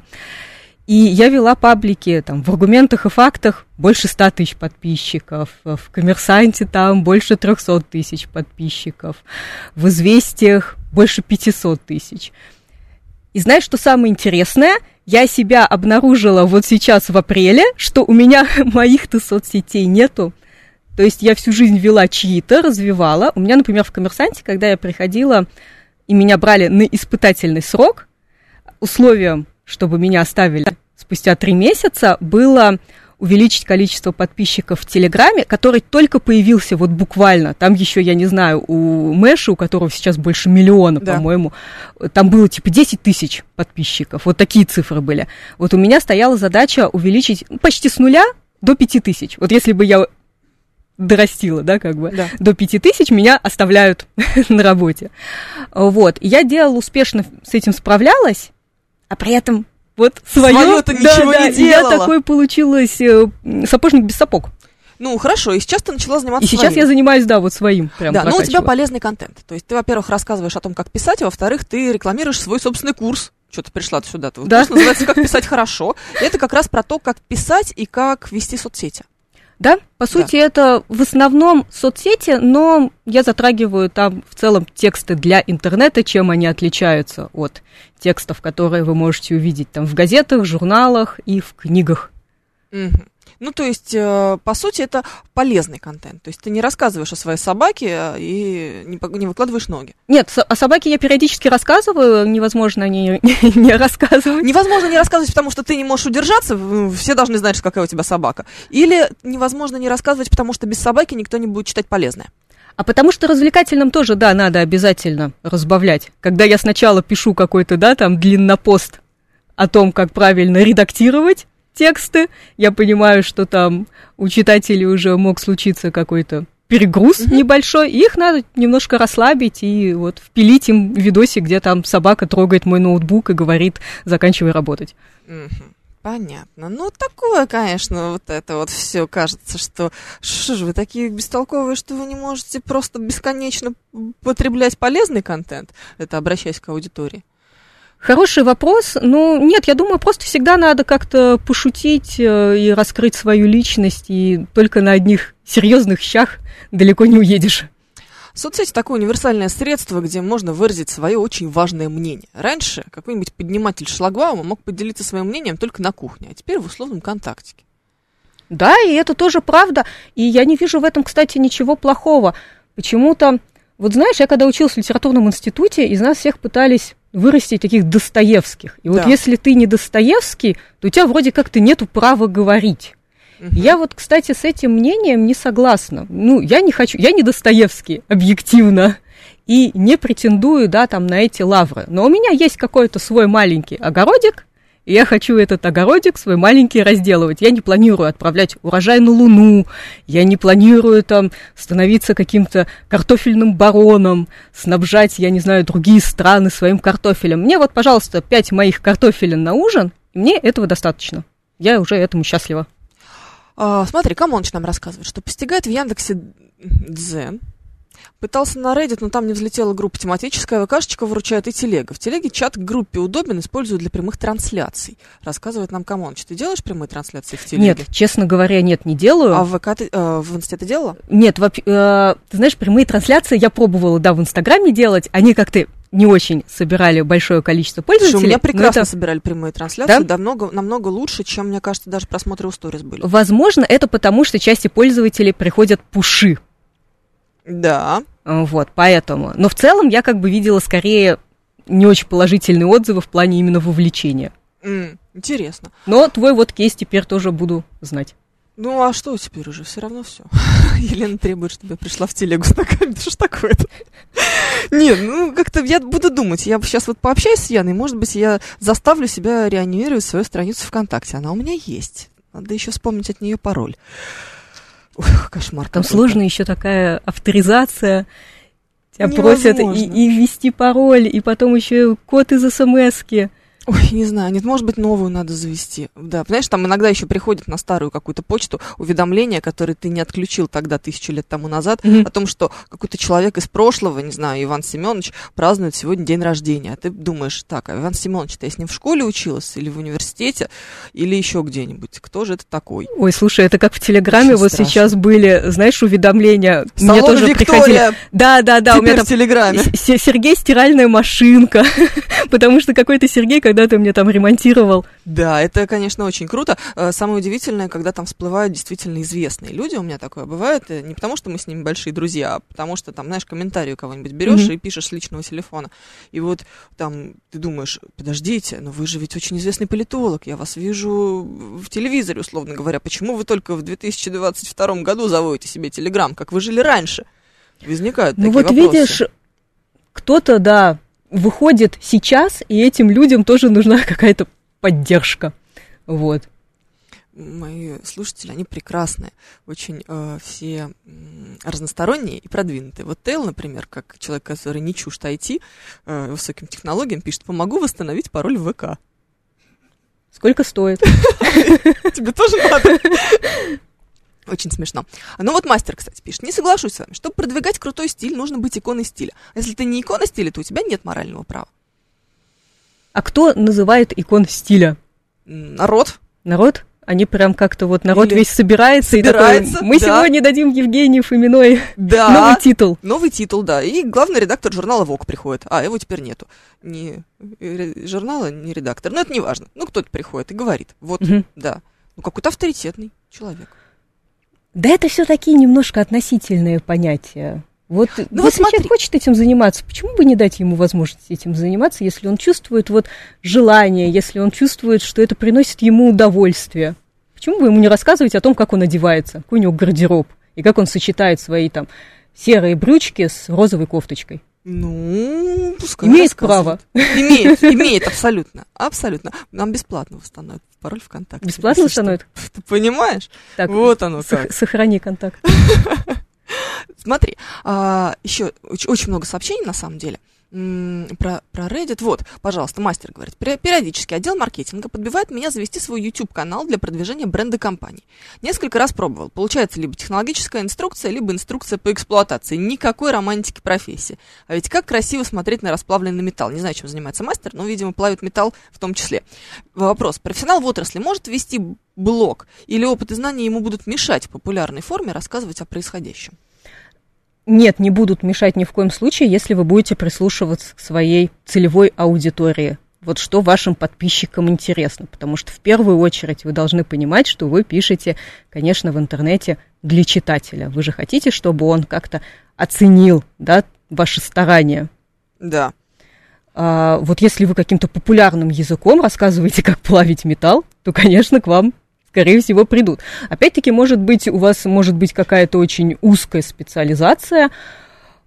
И я вела паблики там в аргументах и фактах больше 100 тысяч подписчиков, в коммерсанте там больше 300 тысяч подписчиков, в известиях больше 500 тысяч. И знаешь, что самое интересное? Я себя обнаружила вот сейчас в апреле, что у меня моих-то соцсетей нету. То есть я всю жизнь вела чьи-то, развивала. У меня, например, в коммерсанте, когда я приходила, и меня брали на испытательный срок, условием чтобы меня оставили спустя три месяца, было увеличить количество подписчиков в Телеграме, который только появился вот буквально. Там еще, я не знаю, у Мэши, у которого сейчас больше миллиона, да. по-моему, там было типа 10 тысяч подписчиков. Вот такие цифры были. Вот у меня стояла задача увеличить ну, почти с нуля до 5 тысяч. Вот если бы я дорастила, да, как бы, да. до 5 тысяч меня оставляют на работе. Вот. Я делала успешно, с этим справлялась, а при этом вот свое... Свое-то ничего да, не делала. Я такой получилась э, сапожник без сапог. Ну, хорошо, и сейчас ты начала заниматься И сейчас своим. я занимаюсь, да, вот своим. Прям да, ну у тебя полезный контент. То есть ты, во-первых, рассказываешь о том, как писать, а во-вторых, ты рекламируешь свой собственный курс. Что ты пришла сюда? Да. Курс называется «Как писать хорошо». И это как раз про то, как писать и как вести соцсети. Да, по сути, да. это в основном соцсети, но я затрагиваю там в целом тексты для интернета, чем они отличаются от текстов, которые вы можете увидеть там в газетах, журналах и в книгах. Угу. Ну, то есть, э, по сути, это полезный контент. То есть ты не рассказываешь о своей собаке э, и не, не выкладываешь ноги. Нет, о собаке я периодически рассказываю, невозможно не, не рассказывать. Невозможно не рассказывать, потому что ты не можешь удержаться, все должны знать, какая у тебя собака. Или невозможно не рассказывать, потому что без собаки никто не будет читать полезное. А потому что развлекательным тоже, да, надо обязательно разбавлять. Когда я сначала пишу какой-то, да, там, длиннопост о том, как правильно редактировать тексты, я понимаю, что там у читателей уже мог случиться какой-то перегруз небольшой, и их надо немножко расслабить и вот впилить им видосик, где там собака трогает мой ноутбук и говорит, заканчивай работать. Мгм. Понятно. Ну, такое, конечно, вот это вот все кажется, что что же вы такие бестолковые, что вы не можете просто бесконечно потреблять полезный контент? Это обращаясь к аудитории. Хороший вопрос. Ну, нет, я думаю, просто всегда надо как-то пошутить э, и раскрыть свою личность, и только на одних серьезных щах далеко не уедешь. Соцсети такое универсальное средство, где можно выразить свое очень важное мнение. Раньше какой-нибудь подниматель шлагбаума мог поделиться своим мнением только на кухне, а теперь в условном контактике. Да, и это тоже правда. И я не вижу в этом, кстати, ничего плохого. Почему-то, вот знаешь, я когда училась в литературном институте, из нас всех пытались вырастить таких Достоевских. И вот Да. если ты не Достоевский, то у тебя вроде как-то нету права говорить. Мгм. Я вот, кстати, с этим мнением не согласна. Ну, я не хочу, я не Достоевский, объективно, и не претендую, да, там, на эти лавры. Но у меня есть какой-то свой маленький огородик, и я хочу этот огородик свой маленький разделывать. Я не планирую отправлять урожай на Луну, я не планирую там становиться каким-то картофельным бароном, снабжать, я не знаю, другие страны своим картофелем. Мне вот, пожалуйста, пять моих картофелин на ужин, и мне этого достаточно. Я уже этому счастлива. А, смотри, Камоныч нам рассказывает, что постигает в Яндексе Дзен. Пытался на Reddit, но там не взлетела группа тематическая, ВКшечка выручает и телега. В телеге чат к группе удобен, используют для прямых трансляций. Рассказывает нам Камоныч. Ты делаешь прямые трансляции в телеге? Нет, честно говоря, нет, не делаю. А в ВК ты, э, в Инсте ты делала? Нет, воп- э, ты знаешь, прямые трансляции я пробовала, да, в Инстаграме делать. Они как-то не очень собирали большое количество Слушай, пользователей. у меня но прекрасно это- собирали прямые трансляции, Да? намного, намного лучше, чем, мне кажется, даже просмотры у сторис были. Возможно, это потому, что части пользователей приходят пуши. Да. Э, Вот, поэтому. Но в целом я как бы видела скорее не очень положительные отзывы в плане именно вовлечения. М, интересно. Но твой вот кейс теперь тоже буду знать. Ну, а что теперь уже? Все равно все. Елена требует, чтобы я пришла в телегу с ногами. Да что ж такое-то? Нет, ну, как-то я буду думать. Я сейчас вот пообщаюсь с Яной, может быть, я заставлю себя реанимировать свою страницу ВКонтакте. Она у меня есть. Надо еще вспомнить от нее пароль. Ох, кошмар. Там сложно еще такая авторизация. Тебя просят и, Невозможно. и ввести пароль, и потом еще код из смс-ки. Ой, не знаю, нет, может быть, новую надо завести. Да, знаешь, там иногда еще приходит на старую какую-то почту уведомления, которые ты не отключил тогда, тысячу лет тому назад, Мгм. о том, что какой-то человек из прошлого, не знаю, Иван Семенович, празднует сегодня день рождения. А ты думаешь, так, а Иван Семенович-то я с ним в школе училась, или в университете, или еще где-нибудь? Кто же это такой? Ой, слушай, это как в Телеграме Очень вот страшно. сейчас были, знаешь, уведомления. Мне Салон тоже приходили. Виктория, Да, да, да, у меня теперь там в Телеграме. Сергей стиральная машинка, потому что какой-то Сергей когда-то мне там ремонтировал. Да, это, конечно, очень круто. Э, Самое удивительное, когда там всплывают действительно известные люди, у меня такое бывает, э, не потому что мы с ними большие друзья, а потому что там, знаешь, комментарий у кого-нибудь берешь Мгм. и пишешь с личного телефона. И вот там ты думаешь, подождите, но вы же ведь очень известный политолог, я вас вижу в телевизоре, условно говоря. Почему вы только в 2022 году заводите себе телеграм, как вы жили раньше? Возникают Ну такие вот вопросы. видишь, кто-то, да, выходит сейчас, и этим людям тоже нужна какая-то поддержка. Вот. Мои слушатели, они прекрасные, очень э, все разносторонние и продвинутые. Вот Тейл, например, как человек, который не чужд IT, э, высоким технологиям, пишет, помогу восстановить пароль в ВК. Сколько стоит? Тебе тоже надо? Очень смешно. Ну вот мастер, кстати, пишет. Не соглашусь с вами. Чтобы продвигать крутой стиль, нужно быть иконой стиля. А если ты не икона стиля, то у тебя нет морального права. А кто называет икон стиля? Народ. Народ? Они прям как-то вот народ Или весь собирается, и собирается, такой, мы да. сегодня дадим Евгению Фоминой Да. новый титул. Новый титул, да. И главный редактор журнала ВОК приходит. А, его теперь нету. Не э, журнала, не редактор. Но это не важно. Ну, кто-то приходит и говорит. Вот, Мгм. да. Ну, какой-то авторитетный человек. Да это все такие немножко относительные понятия. Вот Ну, вот если смотри. человек хочет этим заниматься, почему бы не дать ему возможность этим заниматься, если он чувствует вот желание, если он чувствует, что это приносит ему удовольствие? Почему бы ему не рассказывать о том, как он одевается, какой у него гардероб, и как он сочетает свои там серые брючки с розовой кофточкой? Ну, пускай Имеет рассказывает. Имеет, имеет, абсолютно, абсолютно. Нам бесплатно восстановят пароль ВКонтакте. Бесплатно восстановят? Ты понимаешь? Так, Вот оно как. сохрани контакт. Смотри, а, еще очень много сообщений на самом деле. Про, про Reddit. Вот, пожалуйста, мастер говорит. «Пери- Периодически отдел маркетинга подбивает меня завести свой YouTube-канал для продвижения бренда компании. Несколько раз пробовал. Получается либо технологическая инструкция, либо инструкция по эксплуатации. Никакой романтики профессии. А ведь как красиво смотреть на расплавленный металл. Не знаю, чем занимается мастер, но, видимо, плавит металл в том числе. Вопрос. Профессионал в отрасли может вести блог или опыт и знания ему будут мешать в популярной форме рассказывать о происходящем? Нет, не будут мешать ни в коем случае, если вы будете прислушиваться к своей целевой аудитории. Вот что вашим подписчикам интересно, потому что в первую очередь вы должны понимать, что вы пишете, конечно, в интернете для читателя. Вы же хотите, чтобы он как-то оценил да, ваши старания. Да. А, вот если вы каким-то популярным языком рассказываете, как плавить металл, то, конечно, к вам, скорее всего, придут. Опять-таки, может быть, у вас может быть какая-то очень узкая специализация,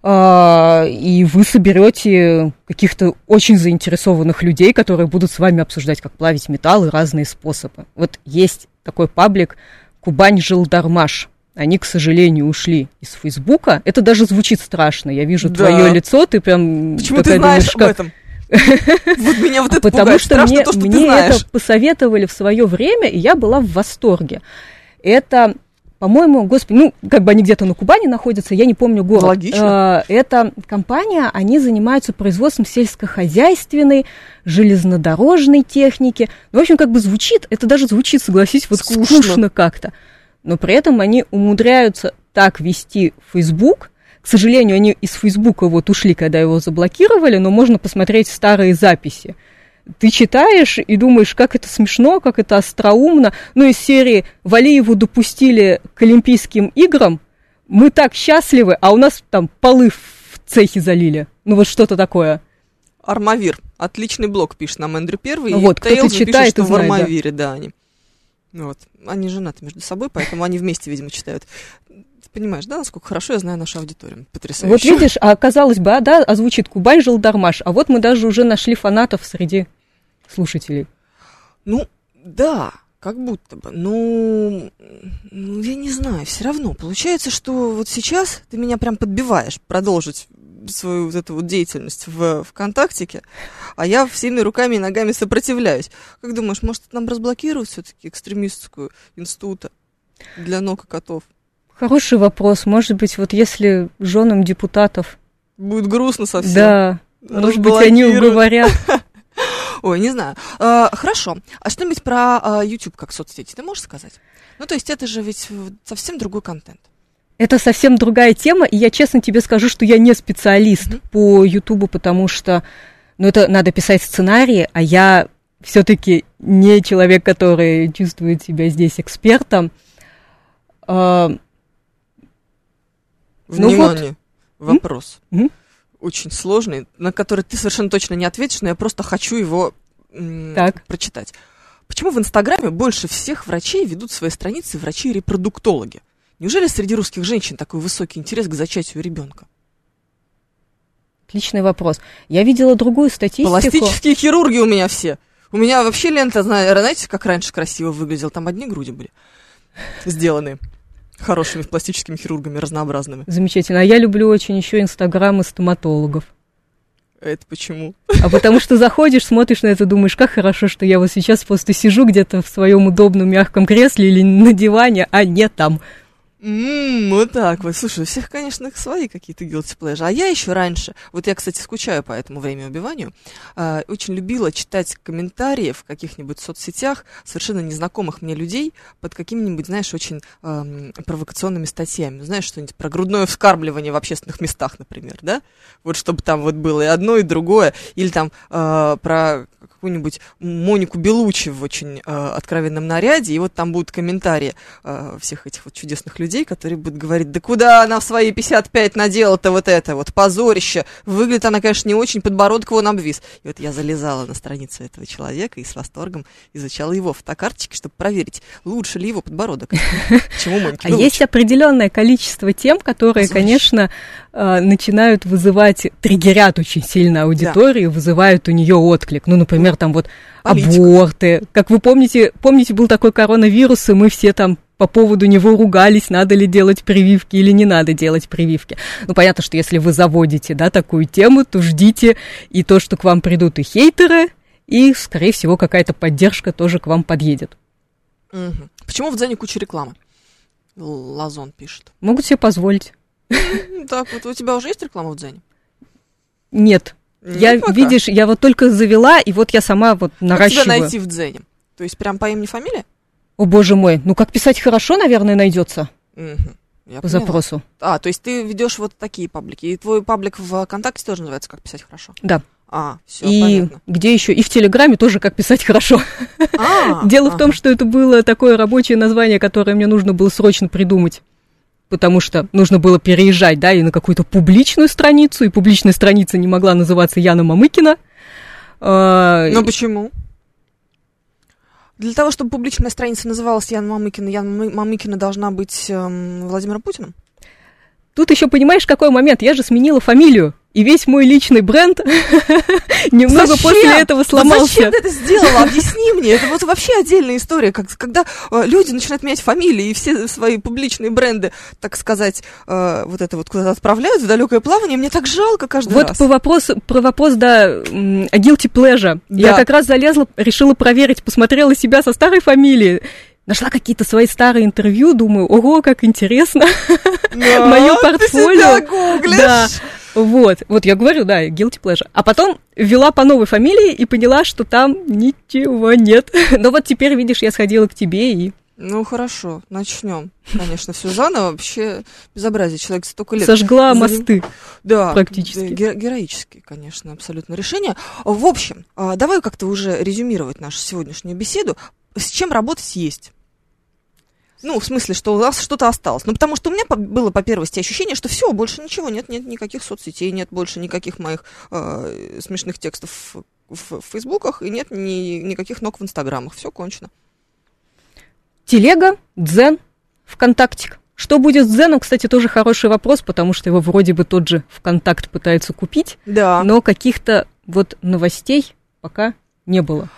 а, и вы соберете каких-то очень заинтересованных людей, которые будут с вами обсуждать, как плавить металл и разные способы. Вот есть такой паблик Кубань Жилдармаш. Они, к сожалению, ушли из Фейсбука. Это даже звучит страшно. Я вижу Да. твое лицо, ты прям Почему ты знаешь думаешь, об как- этом? Вот меня вот это Потому пугает. что Страшно мне, то, что мне это посоветовали в свое время, и я была в восторге. Это, по-моему, господи, ну, как бы они где-то на Кубани находятся, я не помню город. Логично. Э, Это компания, они занимаются производством сельскохозяйственной, железнодорожной техники. Ну, в общем, как бы звучит, это даже звучит, согласись, вот Скучно. скучно, как-то. Но при этом они умудряются так вести Facebook. К сожалению, они из Фейсбука вот ушли, когда его заблокировали, но можно посмотреть старые записи. Ты читаешь и думаешь, как это смешно, как это остроумно. Ну, из серии «Валиеву допустили к Олимпийским играм», мы так счастливы, а у нас там полы в цехе залили. Ну, вот что-то такое. Армавир. Отличный блог пишет нам Эндрю Первый. Вот, и кто-то читает пишет, и что в знает, да. Армавире, да, они. Вот. Они женаты между собой, поэтому они вместе, видимо, читают. Ты понимаешь, да, насколько хорошо я знаю нашу аудиторию? Потрясающе. Вот видишь, а казалось бы, а, да, озвучит Кубань Жилдармаш, а вот мы даже уже нашли фанатов среди слушателей. Ну, да, как будто бы. Ну, ну, я не знаю, все равно. Получается, что вот сейчас ты меня прям подбиваешь продолжить свою вот эту вот деятельность в ВКонтактике, а я всеми руками и ногами сопротивляюсь. Как думаешь, может, нам разблокируют все-таки экстремистскую института для ног и котов? Хороший вопрос. Может быть, вот если женам депутатов, Будет грустно совсем. да, может быть, они уговорят. Ой, не знаю. А, хорошо. А что-нибудь про а, YouTube как соцсети ты можешь сказать? Ну, то есть это же ведь совсем другой контент. Это совсем другая тема, и я честно тебе скажу, что я не специалист Мгм. по Ютубу, потому что, ну, это надо писать сценарии, а я все-таки не человек, который чувствует себя здесь экспертом. А, Ну Внимание. Вопрос. М? Очень сложный, на который ты совершенно точно не ответишь, но я просто хочу его м, Так. прочитать. Почему в Инстаграме больше всех врачей ведут свои страницы врачи-репродуктологи? Неужели среди русских женщин такой высокий интерес к зачатию ребенка? Отличный вопрос. Я видела другую статистику. Пластические хирурги у меня все. У меня вообще лента, зна- знаете, как раньше красиво выглядел. Там одни груди были сделаны хорошими пластическими хирургами разнообразными. Замечательно. А я люблю очень еще инстаграмы стоматологов. Это почему? А потому что заходишь, смотришь на это, думаешь, как хорошо, что я вот сейчас просто сижу где-то в своем удобном мягком кресле или на диване, а не там. М, вот так вот. Слушай, у всех, конечно, свои какие-то guilty pleasure. А я еще раньше, вот я, кстати, скучаю по этому время убиванию, э, очень любила читать комментарии в каких-нибудь соцсетях совершенно незнакомых мне людей под какими-нибудь, знаешь, очень эм, провокационными статьями. Знаешь, что-нибудь про грудное вскармливание в общественных местах, например, да? Вот чтобы там вот было и одно, и другое. Или там э, про какую-нибудь Монику Белучи в очень э, откровенном наряде, и вот там будут комментарии э, всех этих вот чудесных людей, которые будут говорить, да куда она в свои 55 надела-то вот это вот, позорище. Выглядит она, конечно, не очень, подбородок вон обвис. И вот я залезала на страницу этого человека и с восторгом изучала его фотокарточки, чтобы проверить, лучше ли его подбородок, чему Моники А есть определенное количество тем, которые, конечно, э, начинают вызывать, триггерят очень сильно аудиторию, вызывают у нее отклик. Ну, например, там вот Политика. аборты. Как вы помните, помните, был такой коронавирус, и мы все там по поводу него ругались, надо ли делать прививки или не надо делать прививки. Ну, понятно, что если вы заводите, да, такую тему, то ждите и то, что к вам придут и хейтеры, и, скорее всего, какая-то поддержка тоже к вам подъедет. Мгм. Почему в Дзене куча рекламы? Лазон пишет. Могут себе позволить. Так, вот у тебя уже есть реклама в Дзене? Нет. Нет я, пока? видишь, я вот только завела, и вот я сама вот Как тебя наращиваю. найти в Дзене? То есть прям по имени фамилия? О, боже мой, ну как писать хорошо, наверное, найдется. Я по поняла. запросу. А, то есть ты ведешь вот такие паблики. И твой паблик в ВКонтакте тоже называется «Как писать хорошо». Да. А, все и понятно. где еще? И в Телеграме тоже как писать хорошо. А, Дело в том, что это было такое рабочее название, которое мне нужно было срочно придумать. Потому что нужно было переезжать, да, и на какую-то публичную страницу, и публичная страница не могла называться Яна Мамыкина. Ну почему? Для того, чтобы публичная страница называлась Ян Мамыкина, Ян Мамы- Мамыкина должна быть эм, Владимиром Путиным? Тут еще понимаешь, какой момент? Я же сменила фамилию, и весь мой личный бренд немного Зачем? после этого Вот сломался. зачем ты это сделала? Объясни мне. Это вот вообще отдельная история, как, когда э, люди начинают менять фамилии и все свои публичные бренды, так сказать, э, вот это вот куда-то отправляют в далекое плавание. Мне так жалко каждый Вот раз. по вопросу, про вопрос, да, guilty pleasure. Я как раз залезла, решила проверить, посмотрела себя со старой фамилией. Нашла какие-то свои старые интервью, думаю, ого, как интересно. Да, мое портфолио. Да, вот, вот я говорю, да, guilty pleasure. А потом ввела по новой фамилии и поняла, что там ничего нет. Но вот теперь, видишь, я сходила к тебе и Ну хорошо, начнем. Конечно, все заново. Вообще безобразие. Человек столько лет. сожгла заним- мосты. Да, практически. да, ге- героические, конечно, абсолютно решение. В общем, а, давай как-то уже резюмировать нашу сегодняшнюю беседу. С чем работать есть? Ну, в смысле, что у нас что-то осталось. Ну, потому что у меня по- было по первости ощущение, что все, больше ничего нет, нет никаких соцсетей, нет больше никаких моих э, смешных текстов в, в фейсбуках и нет ни, никаких ног в инстаграмах. Все кончено. Телега, Дзен, ВКонтактик. Что будет с Дзеном, кстати, тоже хороший вопрос, потому что его вроде бы тот же ВКонтакт пытается купить, Да. но каких-то вот новостей пока не было.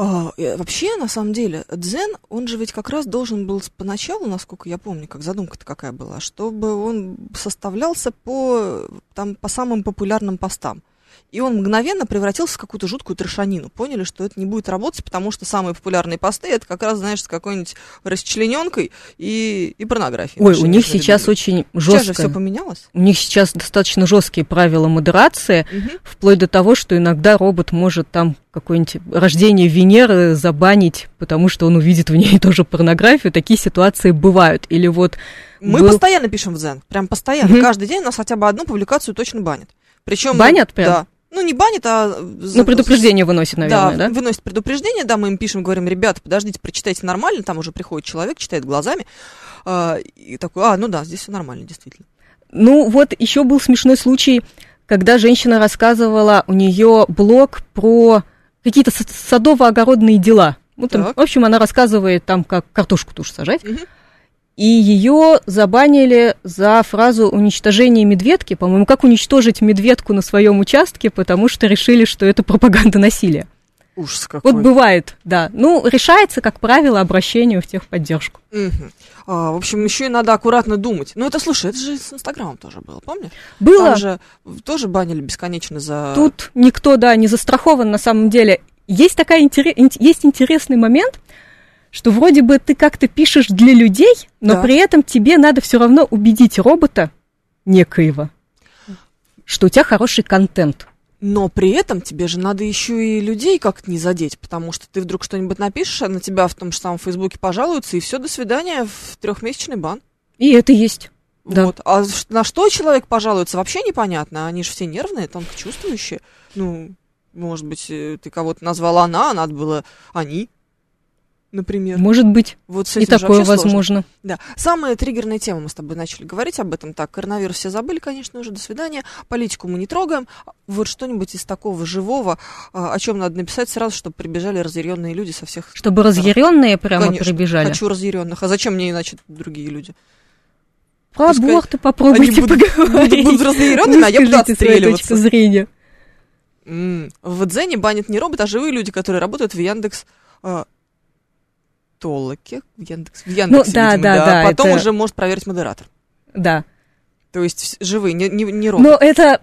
А, э, вообще, на самом деле, дзен, он же ведь как раз должен был поначалу, насколько я помню, как задумка-то какая была, чтобы он составлялся по, там, по самым популярным постам. И он мгновенно превратился в какую-то жуткую трешанину. Поняли, что это не будет работать, потому что самые популярные посты это как раз, знаешь, с какой-нибудь расчлененкой и, и порнографией. Ой, у них сейчас людьми. очень Сейчас же все жестко. поменялось. У них сейчас достаточно жесткие правила модерации, Мгм. вплоть до того, что иногда робот может там какое-нибудь рождение Венеры забанить, потому что он увидит в ней тоже порнографию. Такие ситуации бывают. Или вот Мы был- постоянно пишем в Дзен. Прям постоянно. Мгм. Каждый день у нас хотя бы одну публикацию точно банят. Причем Банят прям? Да. Ну, не банят, а... ну, предупреждение выносит, наверное, да? выносит предупреждение, да, мы им пишем, говорим, ребята, подождите, прочитайте нормально, там уже приходит человек, читает глазами, а, и такой, а, ну да, здесь все нормально, действительно. Ну, вот еще был смешной случай, когда женщина рассказывала, у нее блог про какие-то са- садово-огородные дела. Ну, там, Так. в общем, она рассказывает там, как картошку тушь сажать. Мгм. И ее забанили за фразу уничтожение медведки. По-моему, как уничтожить медведку на своем участке, потому что решили, что это пропаганда насилия. Ужас какой. Вот бывает, да. Ну, решается, как правило, обращение в техподдержку. Мгм. А, в общем, еще и надо аккуратно думать. Ну, это, слушай, это же с Инстаграмом тоже было, помнишь? Было. Там же тоже банили бесконечно за... Тут никто, да, не застрахован на самом деле. Есть такая интере- ин- есть интересный момент, что вроде бы ты как-то пишешь для людей, но Да. при этом тебе надо все равно убедить робота некоего, что у тебя хороший контент. Но при этом тебе же надо еще и людей как-то не задеть, потому что ты вдруг что-нибудь напишешь, а на тебя в том же самом Фейсбуке пожалуются, и все, до свидания, в трехмесячный бан. И это есть. Да. Вот. А на что человек пожалуется, вообще непонятно. Они же все нервные, тонко чувствующие. Ну, может быть, э, ты кого-то назвала она, а надо было они, например. Может быть, Вот с и этим же такое вообще сложно. возможно. Да. Самая триггерная тема, мы с тобой начали говорить об этом. Так, коронавирус все забыли, конечно, уже, до свидания. Политику мы не трогаем. Вот что-нибудь из такого живого, а, о чем надо написать сразу, чтобы прибежали разъяренные люди со всех... Чтобы разъяренные прямо Конечно, прибежали. Хочу разъяренных. А зачем мне иначе другие люди? Про Пускай аборты попробуйте будут- поговорить. будут разъяренными, а я буду отстреливаться. зрения. В Дзене банят не робот, а живые люди, которые работают в Яндекс... а, Толоке, в Яндекс, в Яндексе, Ну, да, видимо, да, да, Потом это- уже может проверить модератор. Да. То есть живые, не, не, не робот. Но это...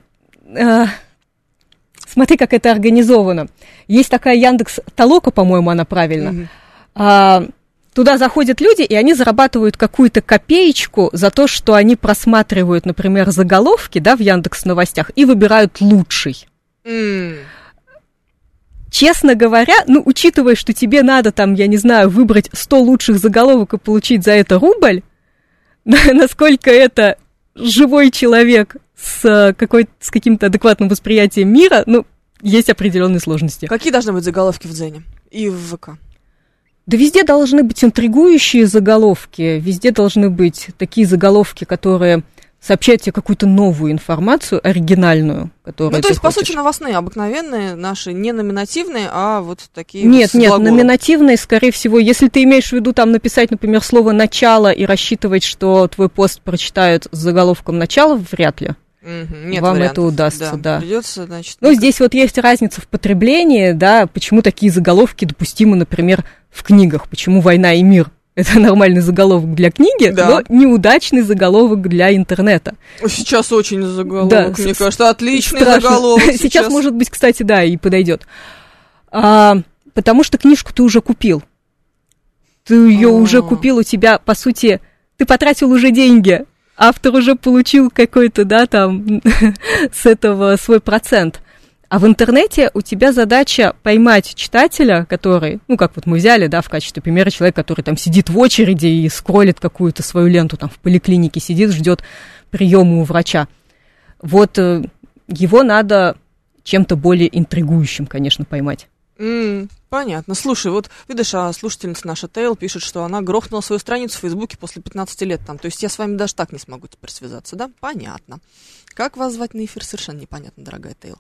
э, смотри, как это организовано. Есть такая Яндекс Толока, по-моему, она правильно. Мгм. А, туда заходят люди, и они зарабатывают какую-то копеечку за то, что они просматривают, например, заголовки да, в Яндекс Новостях и выбирают лучший. М, Честно говоря, ну, учитывая, что тебе надо там, я не знаю, выбрать 100 лучших заголовок и получить за это рубль, насколько это живой человек с, э, какой, с каким-то адекватным восприятием мира, ну, есть определенные сложности. Какие должны быть заголовки в Дзене и в ВК? Да везде должны быть интригующие заголовки, везде должны быть такие заголовки, которые сообщают тебе какую-то новую информацию, оригинальную, которую Ну, то есть, по хочешь. сути, новостные, обыкновенные, наши, не номинативные, а вот такие Нет, с нет, глаголом. номинативные, скорее всего, если ты имеешь в виду там написать, например, слово «начало» и рассчитывать, что твой пост прочитают с заголовком «начало», вряд ли. Мгм, нет вам это вариантов. удастся, да. Придется, значит... Ну, здесь вот есть разница в потреблении, да, почему такие заголовки допустимы, например, в книгах, почему «Война и мир» — это нормальный заголовок для книги, Да. но неудачный заголовок для интернета. Сейчас очень заголовок, Да, мне с- кажется, отличный Страшно. заголовок. Сейчас, может быть, кстати, да, и подойдет. А, потому что книжку ты уже купил. Ты ее А. уже купил, у тебя, по сути, ты потратил уже деньги. Автор уже получил какой-то, да, там, с этого свой процент. А в интернете у тебя задача поймать читателя, который, ну, как вот мы взяли, да, в качестве примера человек, который там сидит в очереди и скроллит какую-то свою ленту, там, в поликлинике сидит, ждет приема у врача. Вот э, его надо чем-то более интригующим, конечно, поймать. М, понятно. Слушай, вот видишь, а слушательница наша Тейл пишет, что она грохнула свою страницу в Фейсбуке после 15 лет там. То есть я с вами даже так не смогу теперь связаться, да? Понятно. Как вас звать на эфир, совершенно непонятно, дорогая Тейл.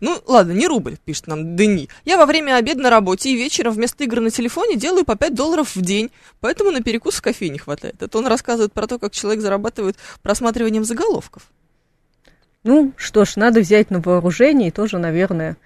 Ну, ладно, не рубль, пишет нам Дени. Я во время обеда на работе и вечером вместо игр на телефоне делаю по 5 долларов в день, поэтому на перекус в кофе не хватает. Это он рассказывает про то, как человек зарабатывает просматриванием заголовков. Ну, что ж, надо взять на вооружение и тоже, наверное,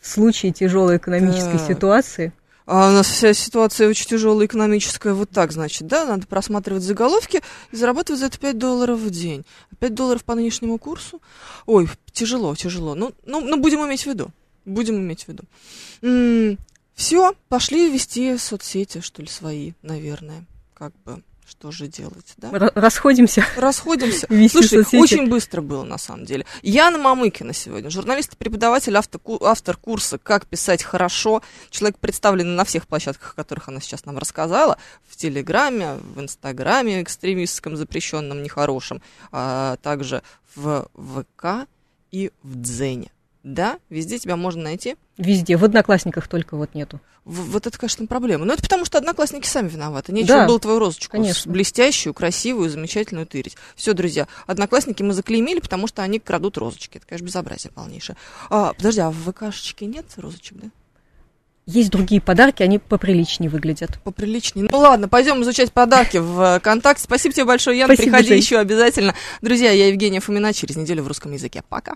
в случае тяжелой экономической Так. ситуации. А у нас вся ситуация очень тяжелая экономическая. Вот так, значит, да? Надо просматривать заголовки и зарабатывать за это 5 долларов в день. 5 долларов по нынешнему курсу? Ой, тяжело, тяжело. Ну, ну, ну будем иметь в виду. Будем иметь в виду. все, пошли вести соцсети, что ли, свои, наверное. Как бы, что же делать, да? Расходимся. Расходимся. Слушай, очень быстро было, на самом деле. Яна Мамыкина сегодня, журналист и преподаватель, автор, автор курса «Как писать хорошо». Человек представлен на всех площадках, о которых она сейчас нам рассказала. В Телеграме, в Инстаграме экстремистском, запрещенном, нехорошем, а также в ВК и в Дзене. Да, везде тебя можно найти. Везде. В одноклассниках только вот нету. В- вот это, конечно, проблема. Но это потому, что одноклассники сами виноваты. Нечего Да, было твою розочку конечно. блестящую, красивую, замечательную тырить. Все, друзья, одноклассники мы заклеймили, потому что они крадут розочки. Это, конечно, безобразие полнейшее. А, подожди, а в ВКшечке нет розочек, да? Есть другие подарки, они поприличнее выглядят. Поприличнее. Ну ладно, пойдем изучать подарки в э, контакте. Спасибо тебе большое, Ян. Спасибо, Приходи Жень. еще обязательно. Друзья, я Евгения Фомина. Через неделю в русском языке. Пока.